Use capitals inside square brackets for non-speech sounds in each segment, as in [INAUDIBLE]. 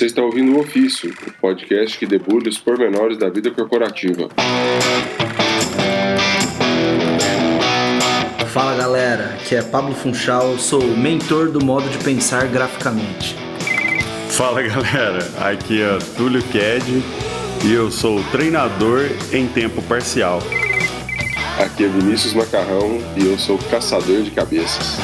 Você está ouvindo o Ofício, o podcast que debulha os pormenores da vida corporativa. Fala galera, aqui é Pablo Funchal, sou mentor do modo de pensar graficamente. Fala galera, aqui é Túlio Ked e eu sou treinador em tempo parcial. Aqui é Vinícius Macarrão e eu sou caçador de cabeças.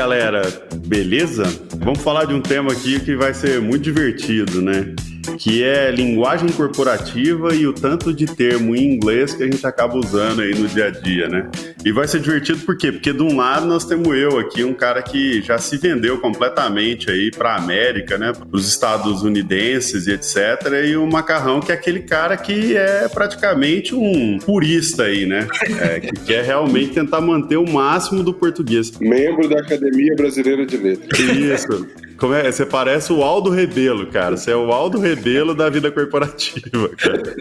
Galera, beleza? Vamos falar de um tema aqui que vai ser muito divertido, né? Que é linguagem corporativa e o tanto de termo em inglês que a gente acaba usando aí no dia a dia, né? E vai ser divertido por quê? Porque de um lado nós temos eu aqui, um cara que já se vendeu completamente aí para a América, né? Para os Estados Unidenses e etc. E o Macarrão, que é aquele cara que é praticamente um purista aí, né? É, que quer realmente tentar manter o máximo do português. Membro da Academia Brasileira de Letras. Isso. Como é? Você parece o Aldo Rebelo, cara. Você é o Aldo Rebelo da vida corporativa, cara.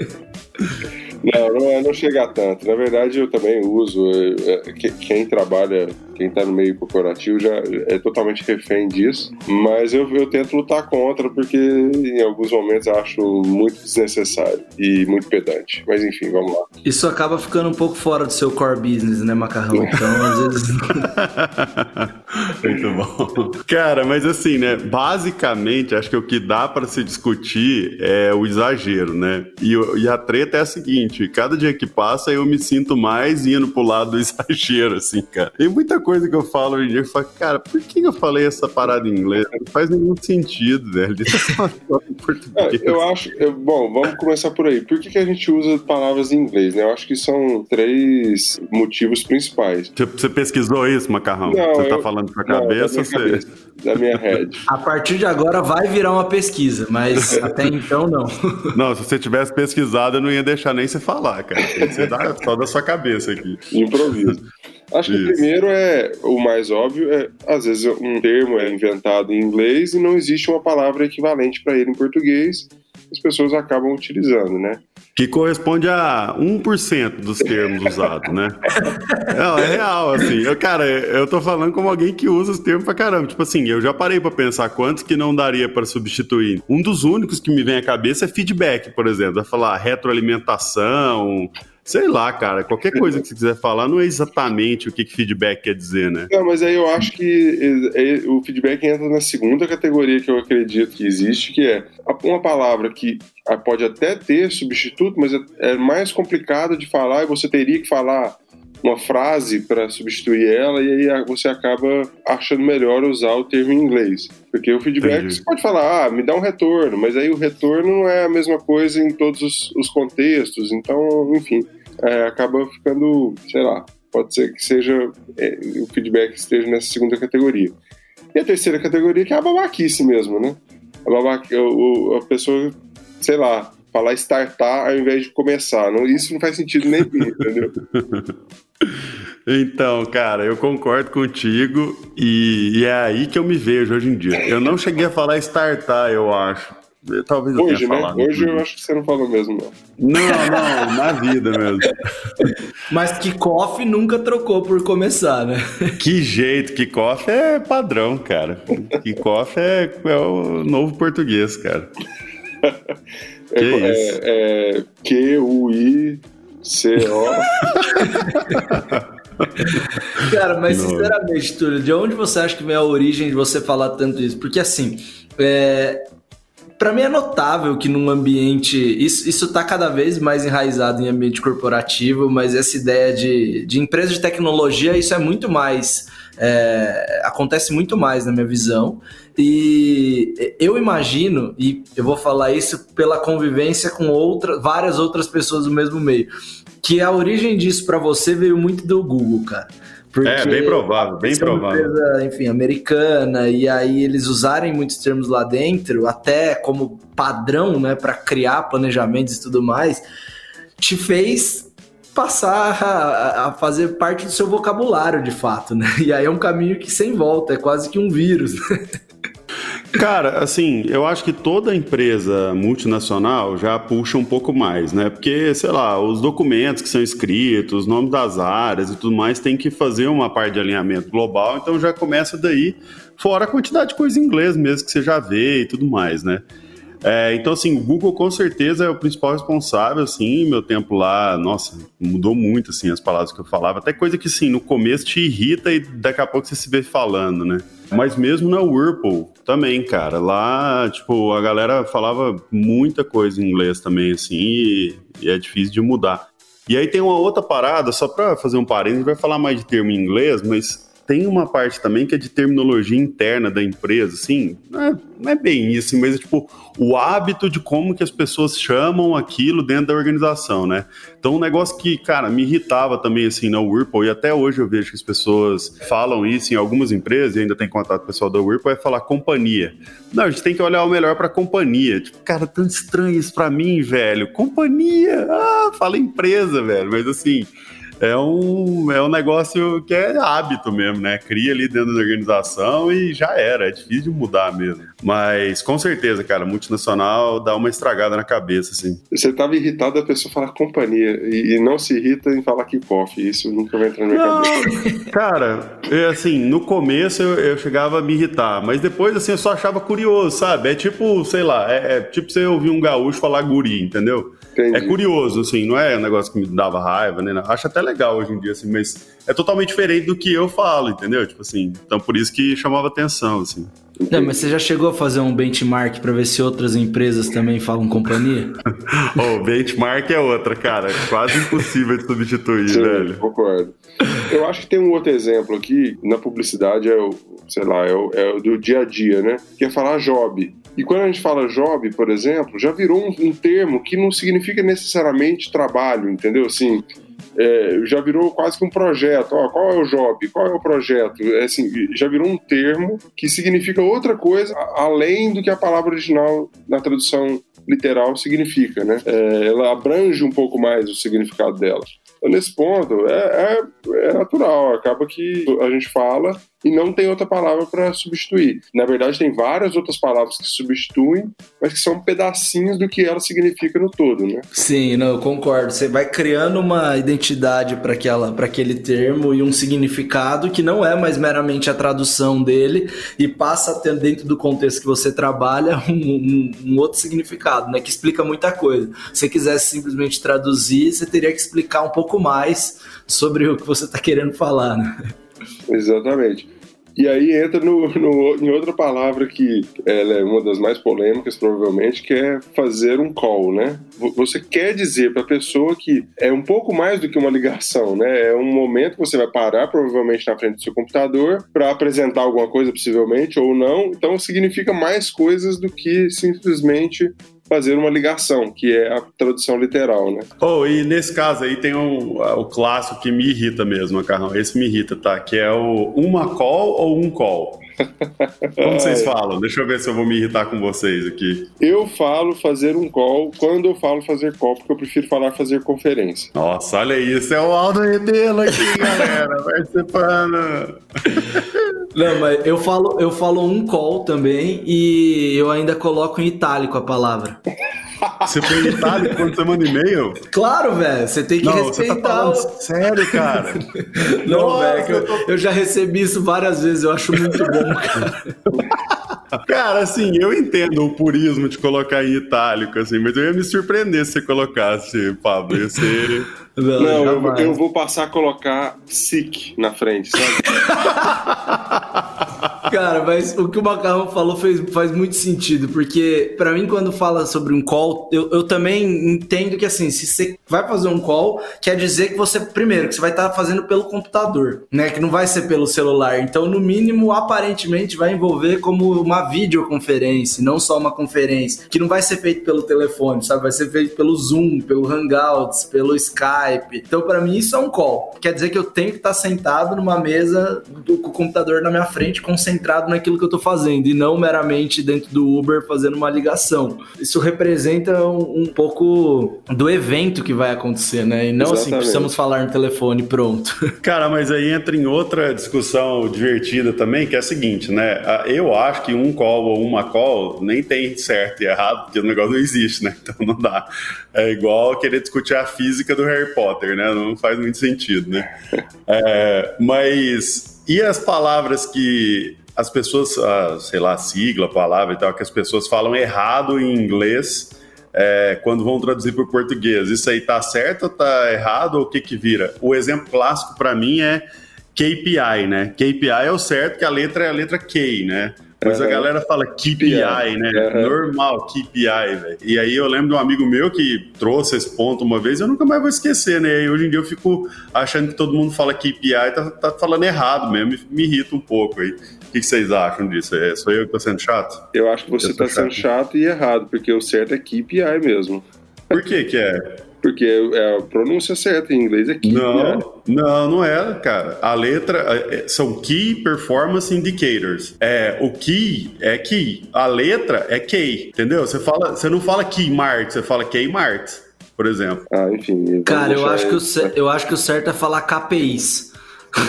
Não, não, não chega a tanto. Na verdade, eu também uso. É, é quem trabalha quem está no meio corporativo já é totalmente refém disso, mas eu, eu tento lutar contra porque em alguns momentos acho muito desnecessário e muito pedante. Mas enfim, vamos lá. Isso acaba ficando um pouco fora do seu core business, né, Macarrão? [LAUGHS] Então, às vezes. muito bom. Cara, mas assim, né, basicamente, acho que o que dá para se discutir é o exagero, né? E, e a treta é a seguinte: cada dia que passa eu me sinto mais indo pro lado do [LAUGHS] exagero, assim, cara. Tem muita coisa coisa que eu falo hoje em dia, eu falo, cara, por que eu falei essa parada em inglês? Não faz nenhum sentido, velho. [LAUGHS] É, eu acho, eu, bom, vamos começar por aí. Por que, que a gente usa palavras em inglês, né? Eu acho que são três motivos principais. Você pesquisou isso, Macarrão? Não, você tá eu, falando com a cabeça? Não, da, minha você... cabeça da minha head. [LAUGHS] A partir de agora vai virar uma pesquisa, mas [LAUGHS] até então não. Não, se você tivesse pesquisado, eu não ia deixar nem você falar, cara. Tem que ser só da sua cabeça aqui. Improviso. Acho Isso. que o primeiro é o mais óbvio, é às vezes um termo é inventado em inglês e não existe uma palavra equivalente para ele em português. As pessoas acabam utilizando, né? Que corresponde a 1% dos termos usados, né? [LAUGHS] Não, é real, assim. Eu, cara, eu tô falando como alguém que usa os termos pra caramba. Tipo assim, eu já parei pra pensar quantos que não daria para substituir. Um dos únicos que me vem à cabeça é feedback, por exemplo. Vai falar retroalimentação, Sei lá, cara, qualquer coisa que você quiser falar não é exatamente o que, que feedback quer dizer, né? Não, mas aí eu acho que é, é, o feedback entra na segunda categoria que eu acredito que existe, que é uma palavra que pode até ter substituto, mas é, é mais complicado de falar e você teria que falar uma frase para substituir ela e aí você acaba achando melhor usar o termo em inglês. Porque o feedback Entendi. você pode falar, ah, me dá um retorno, mas aí o retorno não é a mesma coisa em todos os, os contextos. Então, enfim, é, acaba ficando, sei lá, pode ser que seja é, o feedback esteja nessa segunda categoria. E a terceira categoria que é a babaquice mesmo, né? A, babaca, o, a pessoa, sei lá, falar startar ao invés de começar. Não, isso não faz sentido nenhum, entendeu? [LAUGHS] Então, cara, eu concordo contigo e, e, é aí que eu me vejo hoje em dia. Eu não cheguei a falar startar, eu acho. Talvez eu Hoje, né? falado. Hoje eu acho que você não falou mesmo, não. Não, não, na vida mesmo. [LAUGHS] Mas kickoff nunca trocou por começar, né? Que jeito, kickoff é padrão, cara. Kickoff é, é o novo português, cara. [LAUGHS] Que é, isso? É, é Q-U-I-C-O. [LAUGHS] Cara, mas Não. sinceramente, Túlio, de onde você acha que vem a origem de você falar tanto isso? Porque assim, é, para mim é notável que num ambiente. Isso, isso tá cada vez mais enraizado em ambiente corporativo, mas essa ideia de, de empresa de tecnologia, isso é muito mais. É, acontece muito mais na minha visão. E eu imagino, e eu vou falar isso pela convivência com outra, várias outras pessoas do mesmo meio, que a origem disso para você veio muito do Google, cara. Porque é, bem provável, bem provável. Empresa, enfim, americana, e aí eles usarem muitos termos lá dentro, até como padrão, né, para criar planejamentos e tudo mais, te fez passar a, a, fazer parte do seu vocabulário, de fato, né? [LAUGHS] E aí é um caminho que sem volta, é quase que um vírus. Cara, assim, eu acho que toda empresa multinacional já puxa um pouco mais, né? Porque, sei lá, os documentos que são escritos, os nomes das áreas e tudo mais, tem que fazer uma parte de alinhamento global, então já começa daí, fora a quantidade de coisa em inglês mesmo que você já vê e tudo mais, né? É, então, assim, o Google com certeza é o principal responsável, assim, meu tempo lá, nossa, mudou muito, assim, as palavras que eu falava, até coisa que, assim, no começo te irrita e daqui a pouco você se vê falando, né? Mas mesmo na Whirlpool também, cara, lá, tipo, a galera falava muita coisa em inglês também, assim, e, e é difícil de mudar. E aí tem uma outra parada, só para fazer um parênteses, vai falar mais de termo em inglês, mas tem uma parte também que é de terminologia interna da empresa, assim, não é, não é bem isso, mas é tipo o hábito de como que as pessoas chamam aquilo dentro da organização, né? Então, um negócio que, cara, me irritava também, assim, na Whirlpool, e até hoje eu vejo que as pessoas falam isso em algumas empresas, e ainda tem contato pessoal da Whirlpool, é falar companhia. Não, a gente tem que olhar o melhor pra companhia. Tipo, cara, tão estranho isso pra mim, velho. Companhia! Ah, fala empresa, velho, mas assim é um, é um negócio que é hábito mesmo, né? Cria ali dentro da organização e já era. É difícil de mudar mesmo. Mas com certeza, cara, multinacional dá uma estragada na cabeça, assim. Você estava irritado da pessoa falar companhia e, e, não se irrita em falar kickoff. Isso nunca vai entrar na minha não, cabeça. [LAUGHS] Cara, é assim, no começo eu, eu, chegava a me irritar, mas depois, assim, eu só achava curioso, sabe? É tipo, sei lá, é, é tipo você ouvir um gaúcho falar guri, entendeu? Entendi. É curioso, assim, não é um negócio que me dava raiva, né? Acho até legal hoje em dia, assim, mas é totalmente diferente do que eu falo, entendeu? Tipo assim, então por isso que chamava atenção, assim. Não, mas você já chegou a fazer um benchmark para ver se outras empresas também falam companhia? [LAUGHS] oh, benchmark é outra, cara. É quase impossível de substituir, Sim, velho. Concordo. Eu acho que tem um outro exemplo aqui, na publicidade, é o, sei lá, é o, é o do dia a dia, né? Que é falar job. E quando a gente fala job, por exemplo, já virou um, um termo que não significa necessariamente trabalho, entendeu? Assim, é, já virou quase que um projeto. Ó, qual é o job? Qual é o projeto? É, assim, já virou um termo que significa outra coisa além do que a palavra original na tradução literal significa, né? É, ela abrange um pouco mais o significado dela. Então, nesse ponto, é, é, é natural, acaba que a gente fala e não tem outra palavra para substituir. Na verdade, tem várias outras palavras que substituem, mas que são pedacinhos do que ela significa no todo, né? Sim, não, eu concordo. Você vai criando uma identidade para para aquele termo e um significado que não é mais meramente a tradução dele e passa a ter dentro do contexto que você trabalha [LAUGHS] um, um, um outro significado, né? Que explica muita coisa. Se você quisesse simplesmente traduzir, você teria que explicar um pouco mais sobre o que você está querendo falar, né? Exatamente. E aí entra no, no, em outra palavra que ela é uma das mais polêmicas, provavelmente, que é fazer um call, né? Você quer dizer para a pessoa que é um pouco mais do que uma ligação, né? É um momento que você vai parar, provavelmente, na frente do seu computador, para apresentar alguma coisa, possivelmente, ou não. Então, significa mais coisas do que simplesmente fazer uma ligação, que é a tradução literal, né? Oh, e nesse caso aí tem um, o clássico que me irrita mesmo, Macarrão. Esse me irrita, tá? Que é o uma call ou um call. Como vocês falam? Deixa eu ver se eu vou me irritar com vocês aqui. Eu falo fazer um call quando eu falo fazer call, porque eu prefiro falar fazer conferência. Nossa, olha isso, é o Aldo Rebelo aqui, [LAUGHS] galera, participando. Não, mas eu falo, eu falo um call também e eu ainda coloco em itálico a palavra. Você foi itálico quando você manda e-mail? Claro, velho. Você tem que não, respeitar. Você tá falando sério, cara? [LAUGHS] Não, velho. Eu, eu, já recebi isso várias vezes. Eu acho muito bom, [LAUGHS] cara. Cara, assim, eu entendo o purismo de colocar em itálico, assim, mas eu ia me surpreender se você colocasse, Pablo. Ia ser. Não, não eu, eu, vou passar a colocar sick na frente, sabe? [LAUGHS] Cara, mas o que o Macarrão falou fez, faz muito sentido, porque para mim, quando fala sobre um call, eu, eu também entendo que assim, se você vai fazer um call, quer dizer que você, primeiro, que você vai estar tá fazendo pelo computador, né? Que não vai ser pelo celular. Então, no mínimo, aparentemente, vai envolver como uma videoconferência, não só uma conferência, que não vai ser feito pelo telefone, sabe? Vai ser feito pelo Zoom, pelo Hangouts, pelo Skype Skype. Então, para mim, isso é um call. Quer dizer que eu tenho que estar sentado numa mesa do, com o computador na minha frente, concentrado naquilo que eu estou fazendo, e não meramente dentro do Uber fazendo uma ligação. Isso representa um, um pouco do evento que vai acontecer, né? E não assim, Exatamente. assim, precisamos falar no telefone, pronto. [LAUGHS] Cara, mas aí entra em outra discussão divertida também, que é a seguinte, né? Eu acho que um call ou uma call nem tem certo e errado, porque o negócio não existe, né? [LAUGHS] Então não dá. É igual querer discutir a física do Harry Potter, né? Não faz muito sentido, né? É, mas e as palavras que as pessoas, sei lá, sigla, palavra e tal, que as pessoas falam errado em inglês é, quando vão traduzir para o português? Isso aí tá certo tá errado ou o que que vira? O exemplo clássico para mim é KPI, né? KPI é o certo, que a letra é a letra K, né? Mas uhum. a galera fala KPI, né? Uhum. Normal, KPI, velho. E aí eu lembro de um amigo meu que trouxe esse ponto uma vez eu nunca mais vou esquecer, né? E hoje em dia eu fico achando que todo mundo fala KPI e tá, tá falando errado mesmo, me, me irrita um pouco aí. O que vocês acham disso? É, sou eu que tô sendo chato? Eu acho que você eu tá sendo chato e errado, porque o certo é KPI mesmo. Por que que é? Porque é a pronúncia certa em inglês é key. Não, né? não, não é, cara. A letra é, são Key Performance Indicators. É, o key é key. A letra é key, entendeu? Você fala, você não fala key mart, você fala key mart, por exemplo. Ah, enfim. Cara, eu acho, que o, eu acho que o certo é falar KPIs.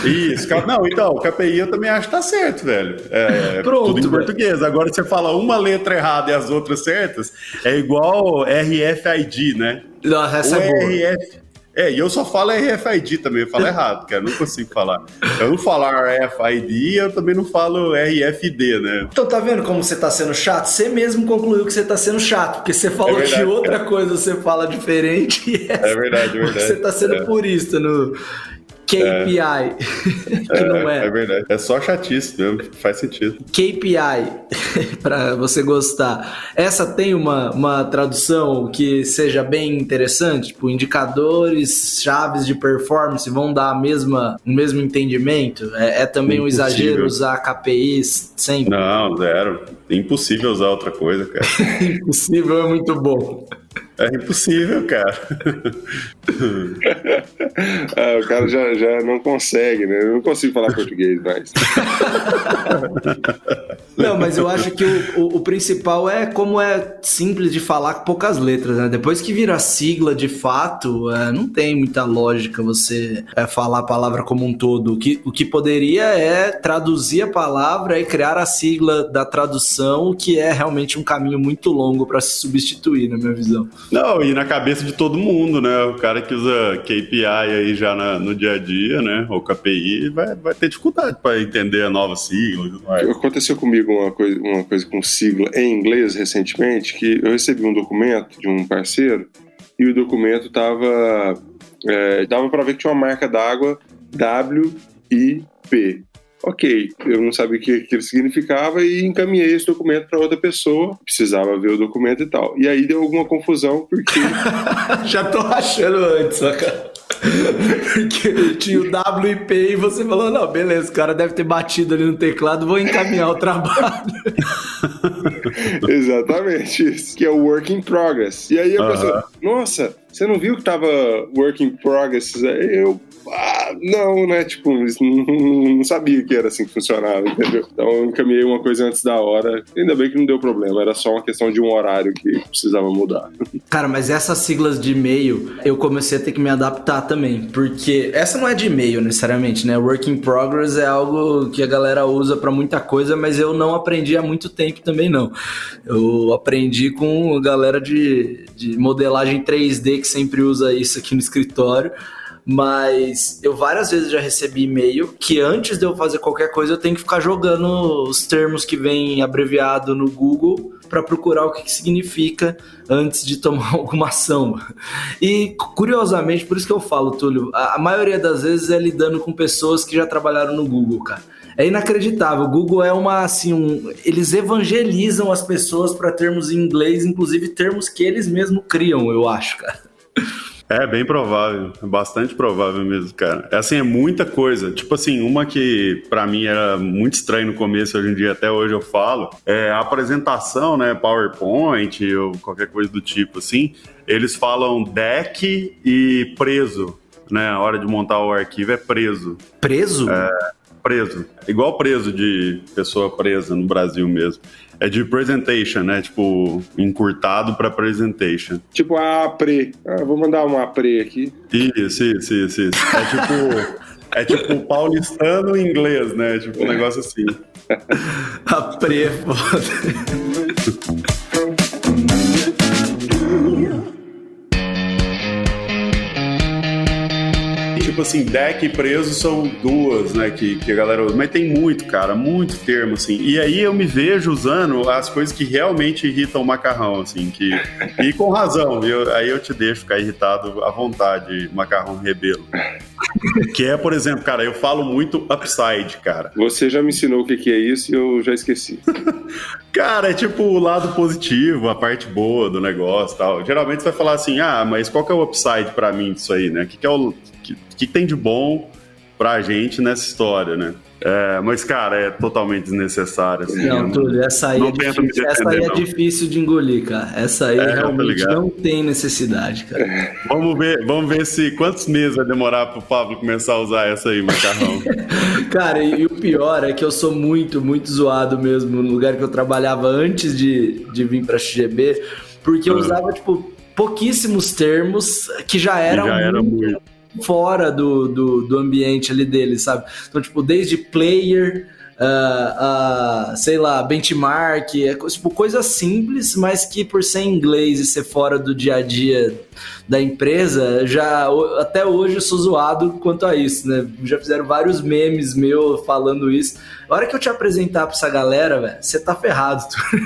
Isso, não, então, o KPI eu também acho que tá certo, velho. É, Pronto, [LAUGHS] tudo em português. Agora, você fala uma letra errada e as outras certas, é igual RFID, né? Nossa, essa o é boa. RF, é, e eu só falo RFID também, eu falo errado, cara, não consigo falar. Eu não falo RFID, eu também não falo RFD, né? Então tá vendo como você tá sendo chato? Você mesmo concluiu que você tá sendo chato, porque você falou é verdade, que outra cara. coisa você fala diferente. é verdade, é verdade. [LAUGHS] Você tá sendo é. purista no, KPI. É. [LAUGHS] que não é. É verdade. É só chatice mesmo. Faz sentido. KPI, [LAUGHS] para você gostar. Essa tem uma, uma tradução que seja bem interessante? Tipo, indicadores, chaves de performance vão dar a mesma, o mesmo entendimento? É, é também Impossível. um exagero usar KPIs sempre? Não, zero. Impossível usar outra coisa, cara. [LAUGHS] Impossível é muito bom. É impossível, cara. [LAUGHS] ah, o cara já, já não consegue, né? Eu não consigo falar português mais. [LAUGHS] Não, mas eu acho que o, o, o, principal é como é simples de falar com poucas letras, né? Depois que vira sigla de fato, é, não tem muita lógica você é, falar a palavra como um todo. O que, o que poderia é traduzir a palavra e criar a sigla da tradução, o que é realmente um caminho muito longo para se substituir, na minha visão. Não, e na cabeça de todo mundo, né? O cara que usa KPI aí já na, no dia a dia, né? Ou KPI, vai, vai ter dificuldade para entender a nova sigla. Aconteceu comigo uma coisa, uma coisa com sigla em inglês recentemente, que eu recebi um documento de um parceiro e o documento tava é, dava para ver que tinha uma marca d'água WIP. Ok, eu não sabia o que aquilo significava e encaminhei esse documento para outra pessoa, precisava ver o documento e tal. E aí deu alguma confusão, porque. [LAUGHS] Já tô achando antes, cara. Porque tinha o WIP e você falou: não, beleza, o cara deve ter batido ali no teclado, vou encaminhar o trabalho. [LAUGHS] Exatamente isso, que é o work in progress. E aí a uh -huh. pessoa, nossa, você não viu que tava work in progress? Aí eu, não, né? Tipo, não, sabia que era assim que funcionava, entendeu? Então eu encaminhei uma coisa antes da hora. Ainda bem que não deu problema, era só uma questão de um horário que precisava mudar. Cara, mas essas siglas de e-mail eu comecei a ter que me adaptar também, porque essa não é de e-mail necessariamente, né? Work in progress é algo que a galera usa para muita coisa, mas eu não aprendi há muito tempo também não. Eu aprendi com a galera de, de modelagem 3D que sempre usa isso aqui no escritório mas eu várias vezes já recebi e-mail que antes de eu fazer qualquer coisa eu tenho que ficar jogando os termos que vem abreviado no Google para procurar o que, que, significa antes de tomar [LAUGHS] alguma ação. E curiosamente, por isso que eu falo, Túlio, a, a maioria das vezes é lidando com pessoas que já trabalharam no Google, cara. É inacreditável. O Google é uma assim, um, eles evangelizam as pessoas para termos em inglês, inclusive termos que eles mesmos criam, eu acho, cara. [LAUGHS] É bem provável, bastante provável mesmo, cara. É assim, é muita coisa. Tipo assim, uma que para mim era muito estranho no começo, hoje em dia até hoje eu falo, é a apresentação, né, PowerPoint ou qualquer coisa do tipo assim, eles falam deck e preso, né? A hora de montar o arquivo é preso. Preso? É, preso. Igual preso de pessoa presa no Brasil mesmo. É de presentation, né? Tipo, encurtado para presentation. Tipo a pre. Ah, vou mandar uma pre aqui. Isso, isso, isso, isso. É tipo. [LAUGHS] É tipo paulistano em inglês, né? Tipo um negócio assim. [LAUGHS] a pre, foda. [LAUGHS] tipo assim, deck e preso são duas, né, que, que a galera usa. Mas tem muito, cara, muito termo, assim. E aí eu me vejo usando as coisas que realmente irritam o macarrão, assim, que... E com razão, eu, aí eu te deixo ficar irritado à vontade, macarrão rebelo. Que é, por exemplo, cara, eu falo muito upside, cara. Você já me ensinou o que, que é isso e eu já esqueci. [LAUGHS] cara, é tipo o lado positivo, a parte boa do negócio tal. Geralmente você vai falar assim, ah, mas qual que é o upside para mim disso aí, né? O que, que é o que, que tem de bom pra gente nessa história, né? É, mas, cara, é totalmente desnecessário. Assim, não, Túlio, essa aí, é, difícil, defender, essa aí é difícil de engolir, cara. Essa aí é, realmente não tem necessidade, cara. Vamos ver, vamos ver se quantos meses vai demorar pro Pablo começar a usar essa aí, macarrão. [LAUGHS] cara, e, e, o pior é que eu sou muito, muito zoado mesmo no lugar que eu trabalhava antes de, de vir pra XGB, porque eu ah. usava, tipo, pouquíssimos termos que já eram já era muito, muito fora do, do, do ambiente ali deles, sabe? Então, tipo, desde player, uh, uh, sei lá, benchmark, é, tipo, coisa simples, mas que por ser inglês e ser fora do dia a dia da empresa, já até hoje eu sou zoado quanto a isso, né? Já fizeram vários memes meu falando isso. A hora que eu te apresentar pra essa galera, velho, você tá ferrado.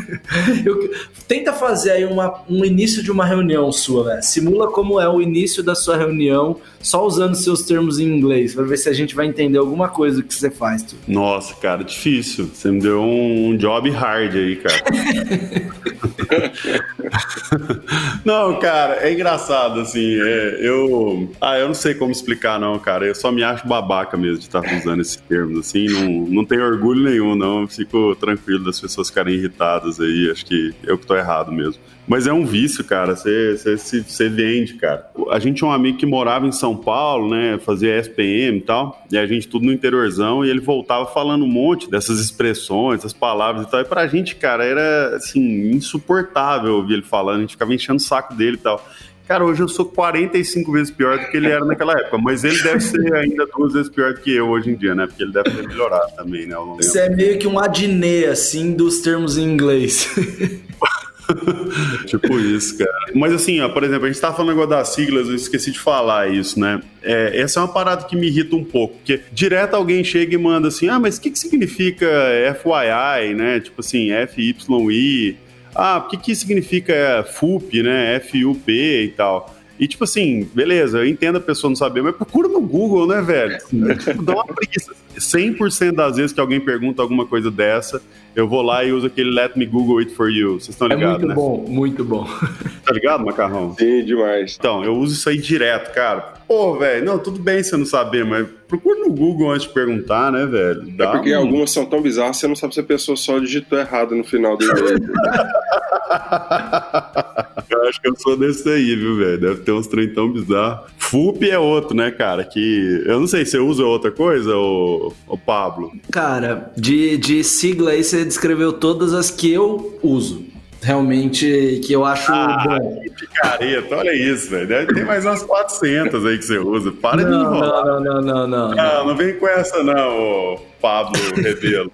[LAUGHS] eu, tenta fazer aí uma, um início de uma reunião sua, velho. Simula como é o início da sua reunião, só usando seus termos em inglês, pra ver se a gente vai entender alguma coisa que você faz. Tu. Nossa, cara, difícil. Você me deu um job hard aí, cara. [LAUGHS] [LAUGHS] não, cara, é engraçado, assim, é, eu... Ah, eu não sei como explicar, não, cara, eu só me acho babaca mesmo de estar usando esses termos, assim, não, não tenho orgulho nenhum, não, fico tranquilo das pessoas ficarem irritadas aí, acho que eu que tô errado mesmo. Mas é um vício, cara. Você, vende, cara. A gente tinha um amigo que morava em São Paulo, né? Fazia SPM e tal. E a gente tudo no interiorzão. E ele voltava falando um monte dessas expressões, essas palavras e tal. E pra gente, cara, era assim, insuportável ouvir ele falando. A gente ficava enchendo o saco dele e tal. Cara, hoje eu sou 45 vezes pior do que ele era naquela época, mas ele deve ser ainda duas vezes pior do que eu hoje em dia, né? Porque ele deve ter melhorado também, né? Você é meio que um adnê, assim, dos termos em inglês. [LAUGHS] tipo isso, cara. Mas assim, ó, por exemplo, a gente tava falando agora das siglas, eu esqueci de falar isso, né? É, essa é uma parada que me irrita um pouco, porque direto alguém chega e manda assim, ah, mas o que, que significa FYI, né? Tipo assim, FYI. Ah, o que, que significa FUP, né? FUP e tal. E, tipo assim, beleza, eu entendo a pessoa não saber, mas procura no Google, né, velho? tipo, dá uma preguiça. 100% das vezes que alguém pergunta alguma coisa dessa, eu vou lá e uso aquele Let Me Google It For You. Vocês estão ligados, é muito né? bom, muito bom. Tá ligado, Macarrão? Sim, demais. Então, eu uso isso aí direto, cara. Pô, velho, não, tudo bem você não saber, mas procura no Google antes de perguntar, né, velho? Dá é porque um... algumas são tão bizarras, você não sabe se a pessoa só digitou errado no final do e-mail. [LAUGHS] eu acho que eu sou desse aí, viu, velho? Deve ter uns trem tão bizarros. FUP é outro, né, cara? Que eu não sei, você usa outra coisa, ô, ô Pablo? Cara, de, de sigla aí você descreveu todas as que eu uso realmente que eu acho ah, bom. Que picareta, olha isso, velho. Deve ter mais umas 400 aí que você usa. Para não, de enrolar. Não, não, não, não. Não, não, não vem com essa não, Pablo Rebelo.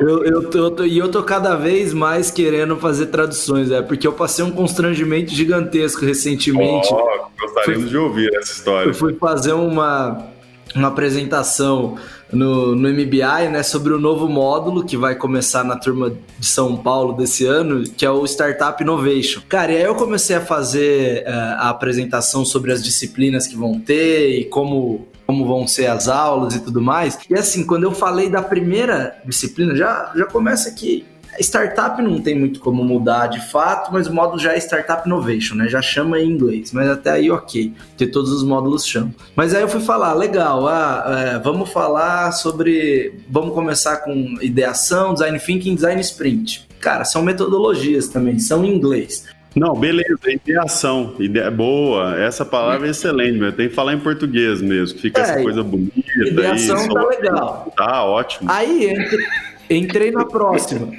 eu, eu, tô, e eu tô cada vez mais querendo fazer traduções, é, porque eu passei um constrangimento gigantesco recentemente. Oh, gostaríamos fui, de ouvir essa história. Eu fui fazer uma, uma apresentação no, no MBI, né, sobre o novo módulo que vai começar na turma de São Paulo desse ano, que é o Startup Innovation. Cara, e aí eu comecei a fazer uh, a apresentação sobre as disciplinas que vão ter e como como vão ser as aulas e tudo mais. E assim, quando eu falei da primeira disciplina, já, já começa aqui Startup não tem muito como mudar de fato, mas o módulo já é Startup Innovation, né? Já chama em inglês, mas até aí ok, porque todos os módulos chamam. Mas aí eu fui falar, legal, ah, é, vamos falar sobre, vamos começar com ideação, design thinking, design sprint. Cara, são metodologias também, são em inglês. Não, beleza, ideação, ideia boa, essa palavra é excelente, mas tem que falar em português mesmo, fica é, essa coisa bonita. Ideação aí, tá legal. Tá ótimo. Aí entrei, entrei na próxima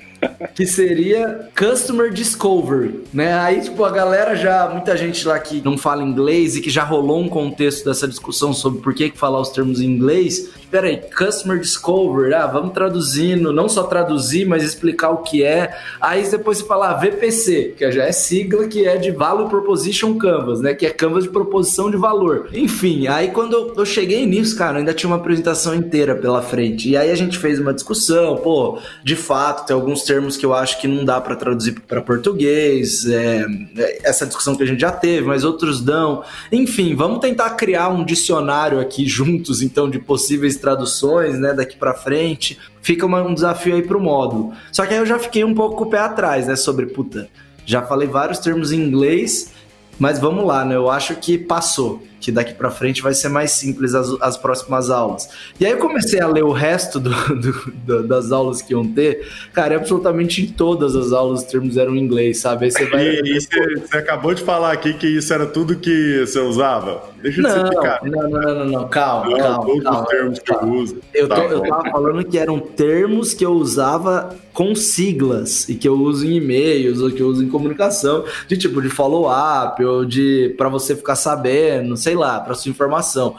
que seria Customer Discovery, né? Aí, tipo, a galera já, muita gente lá que não fala inglês e que já rolou um contexto dessa discussão sobre por que, falar os termos em inglês. Espera aí, Customer Discovery, ah, vamos traduzindo, não só traduzir, mas explicar o que é. Aí depois você fala ah, VPC, que já é sigla que é de Value Proposition Canvas, né? Que é Canvas de proposição de valor. Enfim, aí quando eu cheguei nisso, cara, ainda tinha uma apresentação inteira pela frente. E aí a gente fez uma discussão, pô, de fato, tem alguns termos termos que eu acho que não dá para traduzir para português, é, é, essa discussão que a gente já teve, mas outros dão. Enfim, vamos tentar criar um dicionário aqui juntos, então, de possíveis traduções, né, daqui para frente. Fica uma, um desafio aí pro módulo. Só que aí eu já fiquei um pouco com o pé atrás, né, sobre, puta, já falei vários termos em inglês, mas vamos lá, né, eu acho que passou que daqui para frente vai ser mais simples as, as próximas aulas. E aí eu comecei a ler o resto do, [LAUGHS] do, do, das aulas que iam ter, cara, absolutamente em todas as aulas os termos eram em inglês, sabe? Aí você vai. E, e você, você, acabou de falar aqui que isso era tudo que você usava? Deixa eu não, explicar. Não, não, não, não, calma, não, calma. Todos calma, os termos calma. que eu uso. Eu, tô, tá eu tava falando que eram termos que eu usava com siglas e que eu uso em e-mails ou que eu uso em comunicação, de tipo de follow-up ou de para você ficar sabendo, sei lá, para sua informação.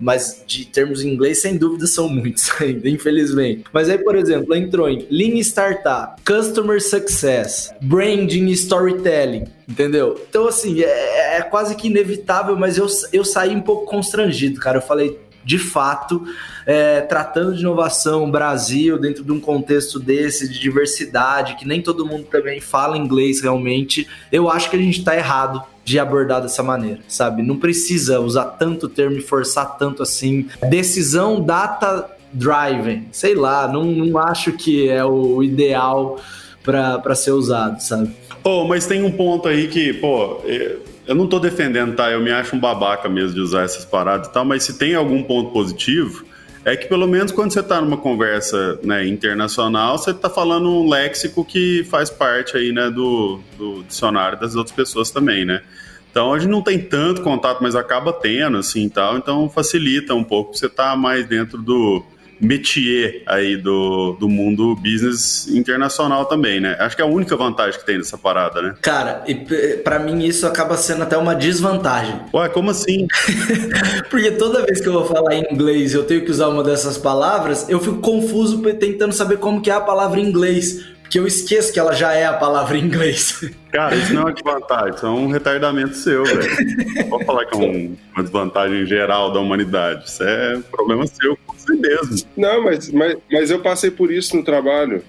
Mas de termos em inglês, sem dúvida, são muitos [LAUGHS] ainda, infelizmente. Mas aí, por exemplo, entrou em Lean Startup, Customer Success, Branding e Storytelling, entendeu? Então, assim, é, é quase que inevitável, mas eu, eu saí um pouco constrangido, cara. Eu falei, de fato, é, tratando de inovação, Brasil, dentro de um contexto desse, de diversidade, que nem todo mundo também fala inglês realmente, eu acho que a gente está errado de abordar dessa maneira, sabe? Não precisa usar tanto termo e forçar tanto assim. Decisão data driven, sei lá, não, não acho que é o ideal para ser usado, sabe? Oh, mas tem um ponto aí que, pô, eu não tô defendendo, tá? Eu me acho um babaca mesmo de usar essas paradas e tal, mas se tem algum ponto positivo, é que pelo menos quando você está numa conversa né, internacional, você está falando um léxico que faz parte aí, né, do, do dicionário das outras pessoas também, né? Então a gente não tem tanto contato, mas acaba tendo, assim, tal. Então facilita um pouco, você tá mais dentro do, métier aí do, do mundo business internacional também, né? Acho que é a única vantagem que tem nessa parada, né? Cara, e para mim isso acaba sendo até uma desvantagem. Ué, como assim? [LAUGHS] Porque toda vez que eu vou falar em inglês eu tenho que usar uma dessas palavras, eu fico confuso tentando saber como que é a palavra em inglês que eu esqueço que ela já é a palavra em inglês. [LAUGHS] Cara, isso não é uma desvantagem, isso é um retardamento seu, velho. Vou falar que é um, uma desvantagem geral da humanidade. Isso é problema seu com você mesmo. Não, mas, mas, mas eu passei por isso no trabalho.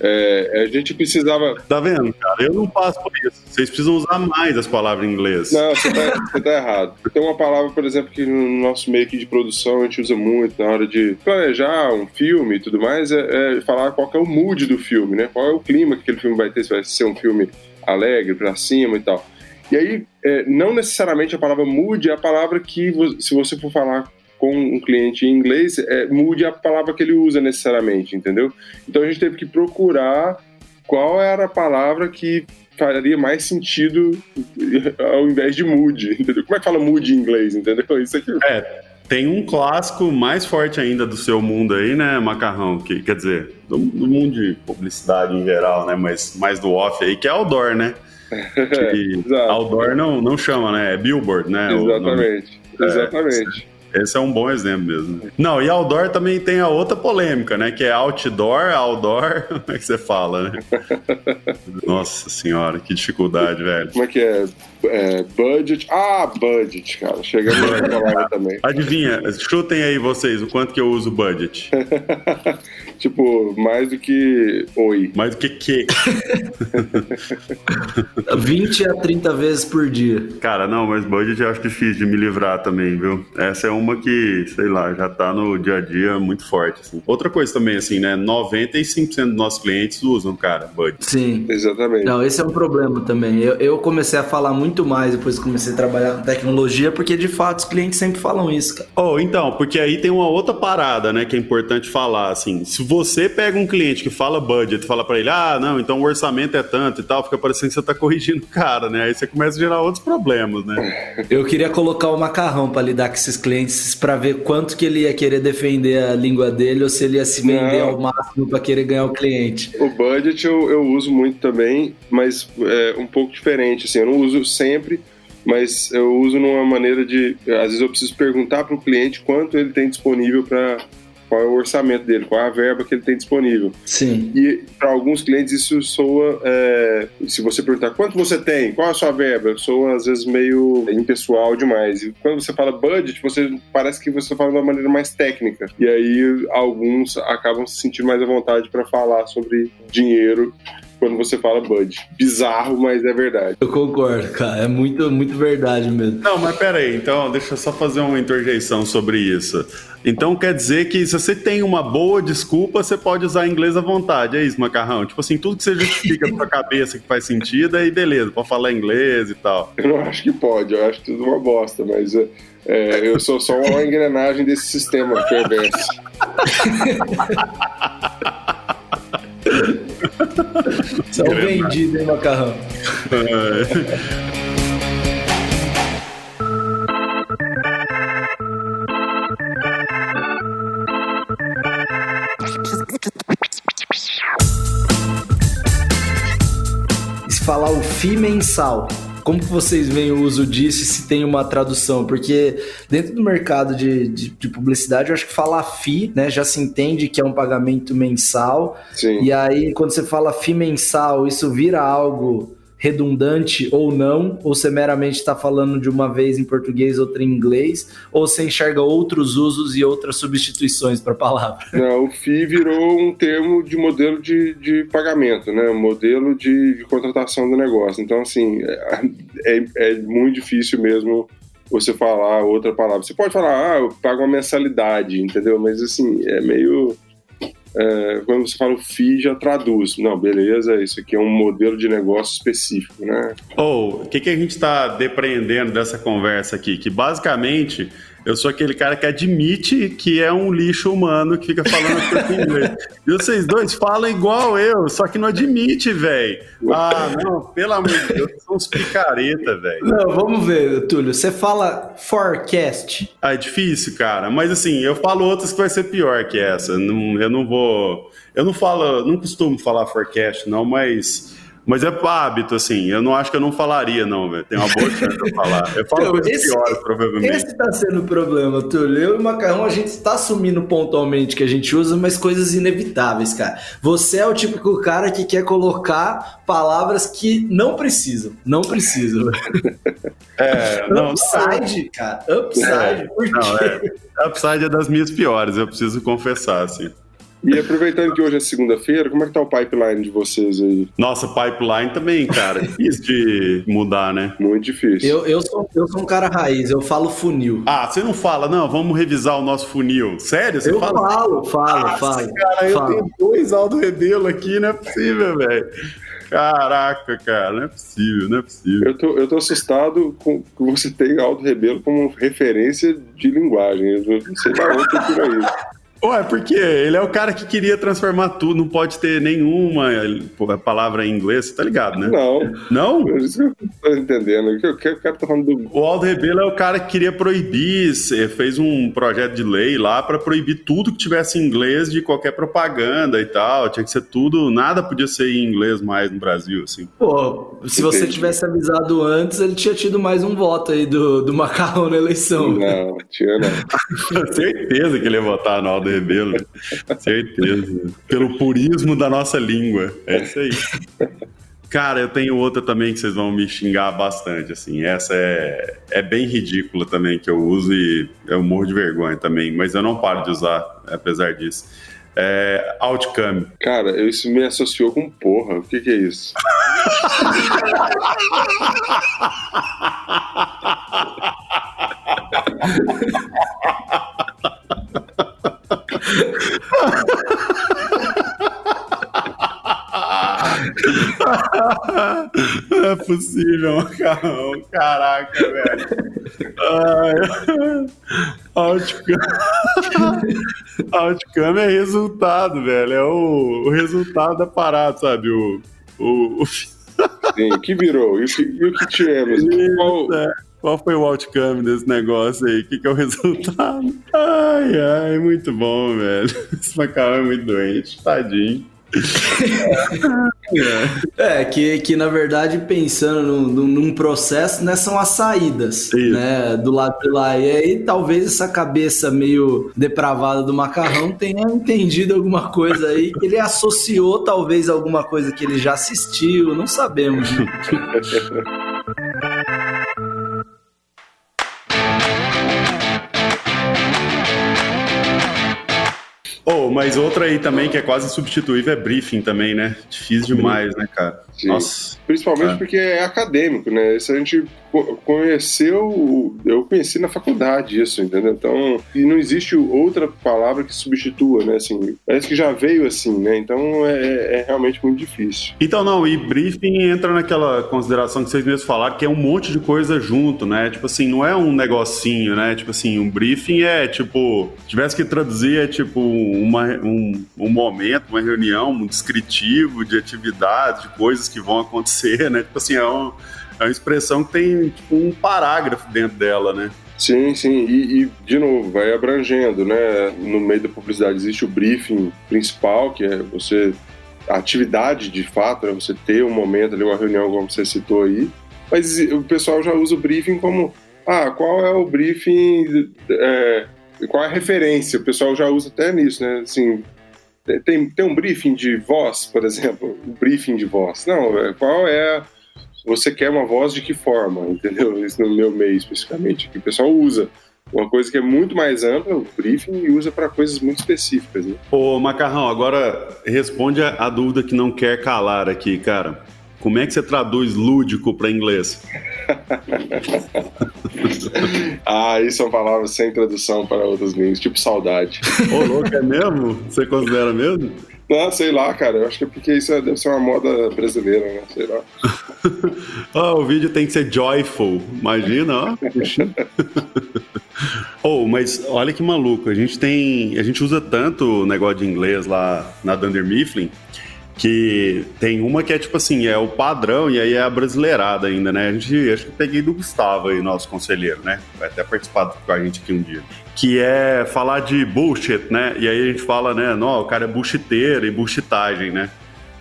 É, a gente precisava. Tá vendo, cara? Eu não passo por isso. Vocês precisam usar mais as palavras em inglês. Não, você tá, você tá errado. Tem uma palavra, por exemplo, que no nosso meio aqui de produção a gente usa muito na hora de planejar um filme e tudo mais, é, é falar qual é o mood do filme, né? Qual é o clima que aquele filme vai ter, se vai ser um filme alegre, pra cima e tal. E aí, é, não necessariamente a palavra mood é a palavra que, se você for falar com um cliente em inglês, é, mude a palavra que ele usa necessariamente, entendeu? Então a gente teve que procurar qual era a palavra que faria mais sentido ao invés de mood, entendeu? Como é que fala mood em inglês, entendeu? Isso aqui. É, tem um clássico mais forte ainda do seu mundo aí, né, Macarrão? Que, quer dizer, do, do mundo de publicidade em geral, né? Mas mais do off aí, que é outdoor, né? [LAUGHS] Que outdoor não, não chama, né? É billboard, né? Exatamente. Exatamente. É, esse é um bom exemplo mesmo. Não, e outdoor também tem a outra polêmica, né? Que é outdoor, outdoor. [LAUGHS] Como é que você fala, né? [LAUGHS] Nossa senhora, que dificuldade, velho. Como é que é? é budget. Ah, budget, cara. Chegamos na palavra também. Adivinha, chutem aí vocês o quanto que eu uso budget. [LAUGHS] tipo, mais do que oi. Mais do que que. [LAUGHS] 20 a 30 vezes por dia. Cara, não, mas budget eu acho difícil de me livrar também, viu? Essa é uma que, sei lá, já tá no dia a dia muito forte. Assim. Outra coisa também, assim, né? 95% dos nossos clientes usam, cara, budget. Sim. Exatamente. Não, esse é um problema também. Eu, eu comecei a falar muito mais depois que comecei a trabalhar com tecnologia, porque de fato os clientes sempre falam isso, cara. Oh, então, porque aí tem uma outra parada, né, que é importante falar, assim. Se você pega um cliente que fala budget fala para ele, ah, não, então o orçamento é tanto e tal, fica parecendo que você tá corrigindo o cara, né? Aí você começa a gerar outros problemas, né? Eu queria colocar o macarrão para lidar com esses clientes para ver quanto que ele ia querer defender a língua dele ou se ele ia se vender não. ao máximo para querer ganhar o cliente. O budget eu, eu uso muito também, mas é um pouco diferente, assim, eu não uso sempre mas eu uso numa maneira de. Às vezes eu preciso perguntar para o cliente quanto ele tem disponível para. Qual é o orçamento dele, qual é a verba que ele tem disponível. Sim. E para alguns clientes isso soa. É, se você perguntar quanto você tem, qual é a sua verba, soa às vezes meio impessoal demais. E quando você fala budget, você parece que você fala de uma maneira mais técnica. E aí alguns acabam se sentindo mais à vontade para falar sobre dinheiro quando você fala Bud. Bizarro, mas é verdade. Eu concordo, cara. É muito, muito verdade mesmo. Não, mas pera aí. Então, deixa eu só fazer uma interjeição sobre isso. Então quer dizer que se você tem uma boa desculpa, você pode usar inglês à vontade. É isso, macarrão? Tipo assim, tudo que você justifica na sua cabeça que faz sentido, aí beleza, pode falar inglês e tal. Eu não acho que pode, eu acho tudo uma bosta, mas é, eu sou só uma engrenagem desse sistema perverso. São vendidos, hein, macarrão? Se falar o FI mensal, como que vocês veem o uso disso e se tem uma tradução? Porque dentro do mercado de, de, de, publicidade, eu acho que falar FI, né, já se entende que é um pagamento mensal. Sim. E aí, quando você fala FI mensal, isso vira algo redundante ou não, ou você meramente está falando de uma vez em português, outra em inglês, ou você enxerga outros usos e outras substituições para a palavra? Não, o FII virou um termo de modelo de, de pagamento, né? Um modelo de, de contratação do negócio. Então, assim, é, é, é muito difícil mesmo você falar outra palavra. Você pode falar, ah, eu pago uma mensalidade, entendeu? Mas, assim, é meio é, quando você fala o FII, já traduz. Não, beleza, isso aqui é um modelo de negócio específico, né? Ou, oh, o que, que a gente está depreendendo dessa conversa aqui? Que basicamente eu sou aquele cara que admite que é um lixo humano que fica falando [LAUGHS] em inglês. E vocês dois falam igual eu, só que não admite, velho. Ah, não, pelo amor de Deus, são uns picareta, velho. Não, vamos ver, Túlio. Você fala forecast. Ah, é difícil, cara. Mas assim, eu falo outras que vai ser pior que essa. Não, eu não vou. Eu não falo, não costumo falar forecast, não, mas mas é hábito, assim. Eu não acho que eu não falaria, não, velho. Tem uma boa chance de eu falar. Eu falo coisas esse, piores, provavelmente. Esse tá sendo o problema, Túlio. Eu e o Macarrão, a gente tá assumindo pontualmente que a gente usa, mas coisas inevitáveis, cara. Você é o típico cara que quer colocar palavras que não precisam. Não precisam. [LAUGHS] É, não, upside, não, cara. Upside. É, por quê? Não, é, upside é das minhas piores, eu preciso confessar, assim. E aproveitando que hoje é segunda-feira, como é que tá o pipeline de vocês aí? Nossa, pipeline também, cara. Difícil de mudar, né? Muito difícil. Eu, eu, sou, eu sou um cara raiz, eu falo funil. Ah, você não fala, não, vamos revisar o nosso funil. Sério? Você eu fala? falo, falo, Nossa, falo. Cara, falo. eu tenho dois Aldo Rebelo aqui, não é possível, velho. Caraca, cara, não é possível, não é possível. Eu tô, eu tô assustado com que você tem Aldo Rebelo como referência de linguagem. Eu não sei da onde eu tiro isso. Ué, porque ele é o cara que queria transformar tudo, não pode ter nenhuma palavra em inglês, tá ligado, né? Não. Não? É isso que eu tô entendendo. O que o cara tá falando do. O Aldo Rebelo é o cara que queria proibir, fez um projeto de lei lá para proibir tudo que tivesse em inglês de qualquer propaganda e tal. Tinha que ser tudo, nada podia ser em inglês mais no Brasil, assim. Pô, se Entendi. você tivesse avisado antes, ele tinha tido mais um voto aí do, do Macarrão na eleição. Não, tinha não. [LAUGHS] Certeza que ele ia votar no Aldo Aldo Rebelo. Certeza. Pelo purismo da nossa língua. É isso aí. Cara, eu tenho outra também que vocês vão me xingar bastante, assim. Essa é, é bem ridícula também, que eu uso e eu morro de vergonha também, mas eu não paro de usar, apesar disso. é outcome. Cara, isso me associou com porra. O que, que é isso? [LAUGHS] Não é possível, macarrão. Caraca, velho. Ai. Outcome. Outcome é resultado, velho. É o, o resultado da parada, sabe? O. o. Sim, que virou? E o que, e o que tivemos? Qual... Qual foi o outcome desse negócio aí? O que, que, é o [LAUGHS] resultado? Ai, ai, muito bom, velho. [LAUGHS] Esse macarrão é muito doente, tadinho. [LAUGHS] é, que, que na verdade, pensando num, num processo, né, são as saídas, Isso. né, do lado de lá. E aí, talvez essa cabeça meio depravada do macarrão tenha entendido alguma coisa aí, que ele associou talvez alguma coisa que ele já assistiu, não sabemos. Mas outra aí também que é quase substituível é briefing também, né? Difícil demais, né, cara? Sim. Nossa. Principalmente é. porque é acadêmico, né? Isso a gente conheceu, eu conheci na faculdade isso, entendeu? Então, e não existe outra palavra que substitua, né? Assim, parece que já veio assim, né? Então é, é realmente muito difícil. Então, não, e briefing entra naquela consideração que vocês mesmos falaram, que é um monte de coisa junto, né? Tipo assim, não é um negocinho, né? Tipo assim, um briefing é tipo, tivesse que traduzir, é tipo uma, um, um momento, uma reunião, um descritivo de atividades, de coisas que vão acontecer, né? Tipo assim, é um é uma expressão que tem tipo, um parágrafo dentro dela, né? Sim, sim, e, e, de novo, vai abrangendo, né? No meio da publicidade existe o briefing principal, que é você. A atividade de fato, é você ter um momento ali, uma reunião, como você citou aí, mas o pessoal já usa o briefing como: ah, qual é o briefing, é, qual é a referência? O pessoal já usa até nisso, né? Assim, tem, tem um briefing de voz, por exemplo, um briefing de voz. Não, é, qual é você quer uma voz de que forma, entendeu? [LAUGHS] Isso no meu meio especificamente, que o pessoal usa. Uma coisa que é muito mais ampla, o briefing, e usa para coisas muito específicas. Né? Ô, Macarrão, agora responde a, dúvida que não quer calar aqui, cara. Como é que você traduz lúdico para inglês? [LAUGHS] ah, isso são palavras sem tradução para outras línguas, tipo saudade. Ô, louco, é mesmo? Você considera mesmo? Não, sei lá, cara. Eu acho que é porque isso deve ser uma moda brasileira, né? Sei lá. [LAUGHS] oh, o vídeo tem que ser joyful. Imagina, ó. oh, [LAUGHS] mas olha que maluco. A gente tem. A gente usa tanto o negócio de inglês lá na Dunder Mifflin que tem uma que é tipo assim, é o padrão e aí é a brasileirada ainda, né? A gente, acho que peguei do Gustavo aí, nosso conselheiro, né? Vai até participar com a gente aqui um dia. Que é falar de bullshit, né? E aí a gente fala, né? Não, o cara é bullshiteiro e bullshitagem, né?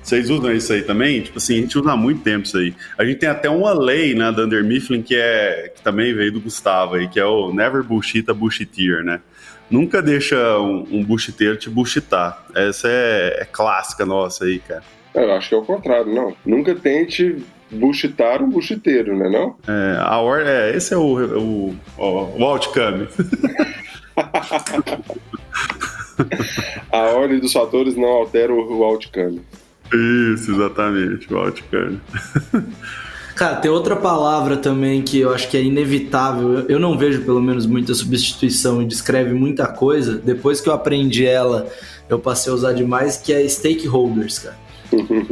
Vocês usam isso aí também? Tipo assim, a gente usa há muito tempo isso aí. A gente tem até uma lei, né, da Under Mifflin, que, é, que também veio do Gustavo aí, que é o Never Bullshit a Bullshiteer, né? Nunca deixa um, um bullshiteiro te bullshitar. Essa é, é clássica nossa aí, cara. Eu acho que é o contrário, não. Nunca tente bullshitar um bullshiteiro, né não? É, a or é, esse é o, o, o, o outcome. [LAUGHS] a ordem dos fatores não altera o, o outcome. Isso, exatamente, o outcome. [LAUGHS] Cara, tem outra palavra também que eu acho que é inevitável. Eu não vejo, pelo menos, muita substituição e descreve muita coisa. Depois que eu aprendi ela, eu passei a usar demais, que é stakeholders, cara.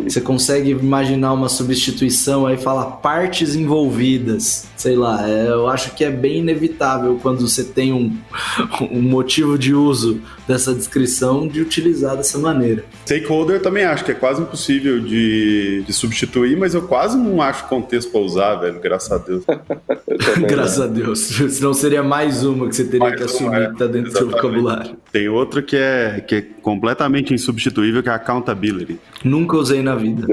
Você consegue imaginar uma substituição aí fala partes envolvidas, sei lá. É, eu acho que é bem inevitável quando você tem um, [LAUGHS] um motivo de uso dessa descrição de utilizar dessa maneira. Stakeholder também acho que é quase impossível de, de substituir, mas eu quase não acho contexto para usar, velho. Graças a Deus. [LAUGHS] Graças a Deus. Senão seria mais uma que você teria mais que assumir é, que tá dentro exatamente. do seu vocabulário. Tem outra que é, que é completamente insubstituível, que é accountability. Nunca usei na vida.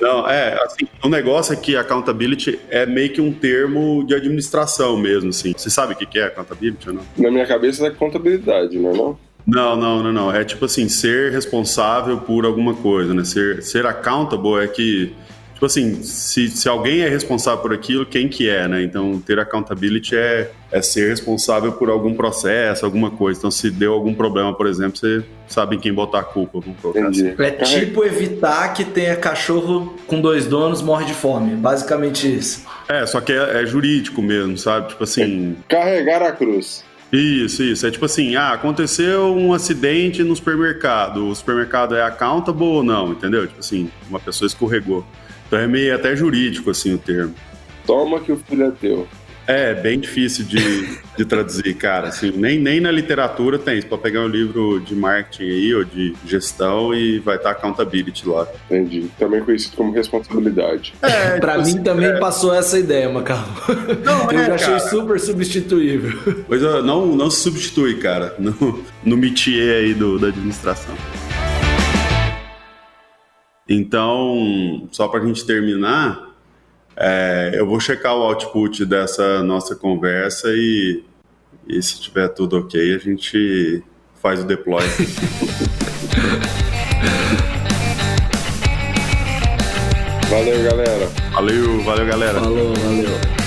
Não, é, assim, o negócio é que accountability é meio que um termo de administração mesmo, assim. Você sabe o que é accountability ou não? Na minha cabeça é contabilidade, não é não? Não, não, não, não. É tipo assim, ser responsável por alguma coisa, né? Ser, ser accountable é que, tipo assim, se, se alguém é responsável por aquilo, quem que é, né? Então, ter accountability é, é ser responsável por algum processo, alguma coisa. Então, se deu algum problema, por exemplo, você sabe em quem botar a culpa. Entendi. Assim. É tipo evitar que tenha cachorro com dois donos morre de fome. Basicamente isso. É, só que é, é jurídico mesmo, sabe? Tipo assim. Carregar a cruz. Isso, isso. É tipo assim, ah, aconteceu um acidente no supermercado. O supermercado é accountable ou não, entendeu? Tipo assim, uma pessoa escorregou. Então é meio até jurídico, assim, o termo. Toma que o filho é teu. É, bem difícil de, de traduzir, cara. Assim, nem, nem na literatura tem. Você pode pegar um livro de marketing aí, ou de gestão, e vai estar accountability lá. Entendi. Também conhecido como responsabilidade. É, pra tipo mim assim, também é... passou essa ideia, Macau. Não, Eu é, já achei cara. super substituível. Pois é, não, não se substitui, cara, no, no métier aí do, da administração. Então, só pra gente terminar, é, eu vou checar o output dessa nossa conversa e, e se tiver tudo ok, a gente faz o deploy. [LAUGHS] valeu, galera. Valeu, valeu, galera. Falou, valeu.